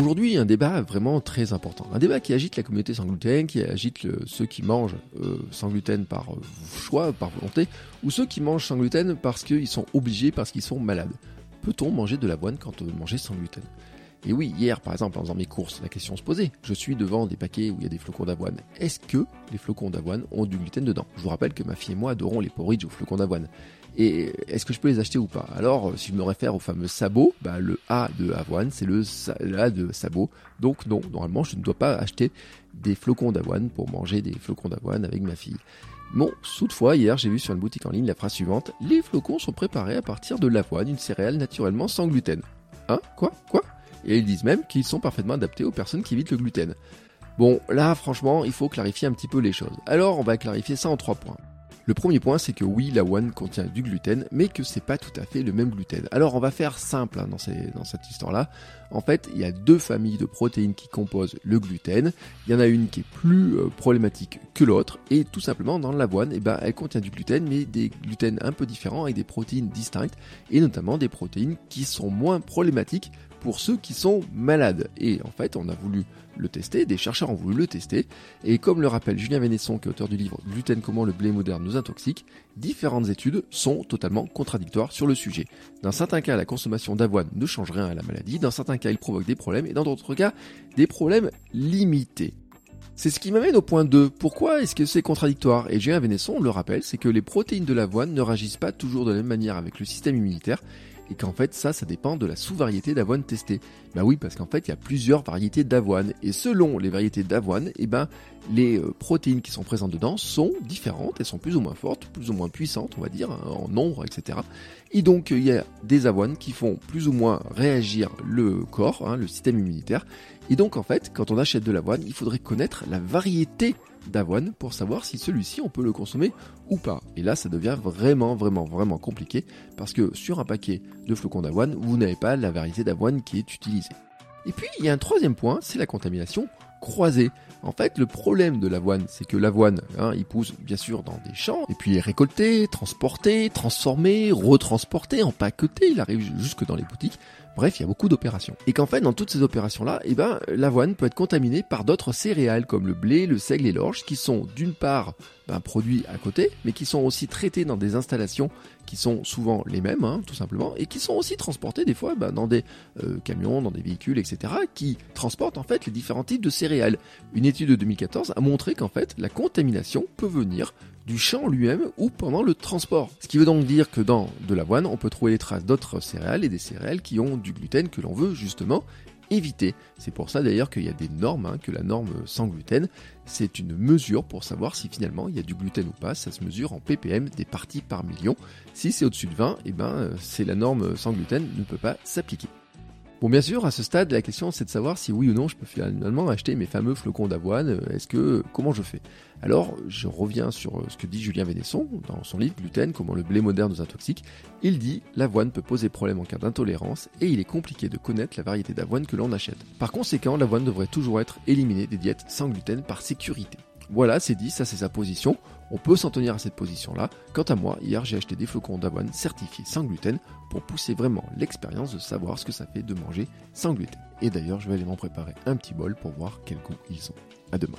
Aujourd'hui, un débat vraiment très important. Un débat qui agite la communauté sans gluten, qui agite ceux qui mangent euh, sans gluten par euh, choix, par volonté, ou ceux qui mangent sans gluten parce qu'ils sont obligés, parce qu'ils sont malades. Peut-on manger de l'avoine quand on manger sans gluten? Et oui, hier par exemple, en faisant mes courses, la question se posait. Je suis devant des paquets où il y a des flocons d'avoine. Est-ce que les flocons d'avoine ont du gluten dedans? Je vous rappelle que ma fille et moi adorons les porridge aux flocons d'avoine. Et est-ce que je peux les acheter ou pas? Alors, euh, si je me réfère au fameux sabot, bah, le A de avoine, c'est le, A de sabot. Donc non, normalement, je ne dois pas acheter des flocons d'avoine pour manger des flocons d'avoine avec ma fille. Bon, toutefois, hier, j'ai vu sur une boutique en ligne la phrase suivante Les flocons sont préparés à partir de l'avoine, une céréale naturellement sans gluten. Hein? Quoi? Quoi? Et ils disent même qu'ils sont parfaitement adaptés aux personnes qui évitent le gluten. Bon, là, franchement, il faut clarifier un petit peu les choses. Alors, on va clarifier ça en trois points. Le premier point, c'est que oui, l'avoine contient du gluten, mais que c'est pas tout à fait le même gluten. Alors, on va faire simple hein, dans cette histoire-là. En fait, il y a deux familles de protéines qui composent le gluten. Il y en a une qui est plus euh, problématique que l'autre, et tout simplement dans l'avoine, eh ben, elle contient du gluten, mais des gluten un peu différents avec des protéines distinctes, et notamment des protéines qui sont moins problématiques pour ceux qui sont malades. Et en fait, on a voulu le tester, des chercheurs ont voulu le tester, et comme le rappelle Julien Vénesson, qui est auteur du livre Gluten, comment le blé moderne nous intoxique, différentes études sont totalement contradictoires sur le sujet. Dans certains cas, la consommation d'avoine ne change rien à la maladie, dans certains cas, il provoque des problèmes, et dans d'autres cas, des problèmes limités. C'est ce qui m'amène au point 2. Pourquoi est-ce que c'est contradictoire? Et Julien Vénesson le rappelle, c'est que les protéines de l'avoine ne réagissent pas toujours de la même manière avec le système immunitaire, et qu'en fait ça, ça dépend de la sous-variété d'avoine testée. Bah oui, parce qu'en fait, il y a plusieurs variétés d'avoine, et selon les variétés d'avoine, eh ben, les euh, protéines qui sont présentes dedans sont différentes, elles sont plus ou moins fortes, plus ou moins puissantes, on va dire, hein, en nombre, etc. Et donc, il y a des avoines qui font plus ou moins réagir le corps, hein, le système immunitaire. Et donc, en fait, quand on achète de l'avoine, il faudrait connaître la variété d'avoine pour savoir si celui-ci on peut le consommer ou pas. Et là, ça devient vraiment, vraiment, vraiment compliqué parce que sur un paquet de flocons d'avoine, vous n'avez pas la variété d'avoine qui est utilisée. Et puis, il y a un troisième point, c'est la contamination croisée. En fait, le problème de l'avoine, c'est que l'avoine, hein, il pousse bien sûr dans des champs, et puis il est récolté, transporté, transformé, retransporté, empaqueté, il arrive jusque dans les boutiques. Bref, il y a beaucoup d'opérations. Et qu'en fait, dans toutes ces opérations-là, eh ben, l'avoine peut être contaminée par d'autres céréales comme le blé, le seigle et l'orge, qui sont d'une part ben, produits à côté, mais qui sont aussi traités dans des installations qui sont souvent les mêmes, hein, tout simplement, et qui sont aussi transportés des fois ben, dans des euh, camions, dans des véhicules, etc., qui transportent en fait les différents types de céréales. Une étude de 2014 a montré qu'en fait, la contamination peut venir du champ lui-même ou pendant le transport. Ce qui veut donc dire que dans de l'avoine, on peut trouver les traces d'autres céréales et des céréales qui ont du gluten que l'on veut justement éviter. C'est pour ça d'ailleurs qu'il y a des normes, hein, que la norme sans gluten, c'est une mesure pour savoir si finalement il y a du gluten ou pas. Ça se mesure en ppm, des parties par million. Si c'est au-dessus de 20, eh ben, euh, c'est la norme sans gluten ne peut pas s'appliquer. Bon, bien sûr, à ce stade, la question c'est de savoir si oui ou non je peux finalement acheter mes fameux flocons d'avoine. Est-ce que, comment je fais? Alors, je reviens sur euh, ce que dit Julien Vénesson dans son livre Gluten, comment le blé moderne nous intoxique. Il dit l'avoine peut poser problème en cas d'intolérance et il est compliqué de connaître la variété d'avoine que l'on achète. Par conséquent, l'avoine devrait toujours être éliminée des diètes sans gluten par sécurité. Voilà, c'est dit, ça c'est sa position. On peut s'en tenir à cette position-là. Quant à moi, hier j'ai acheté des flocons d'avoine certifiés sans gluten pour pousser vraiment l'expérience de savoir ce que ça fait de manger sans gluten. Et d'ailleurs, je vais aller m'en préparer un petit bol pour voir quel goût ils ont. À demain.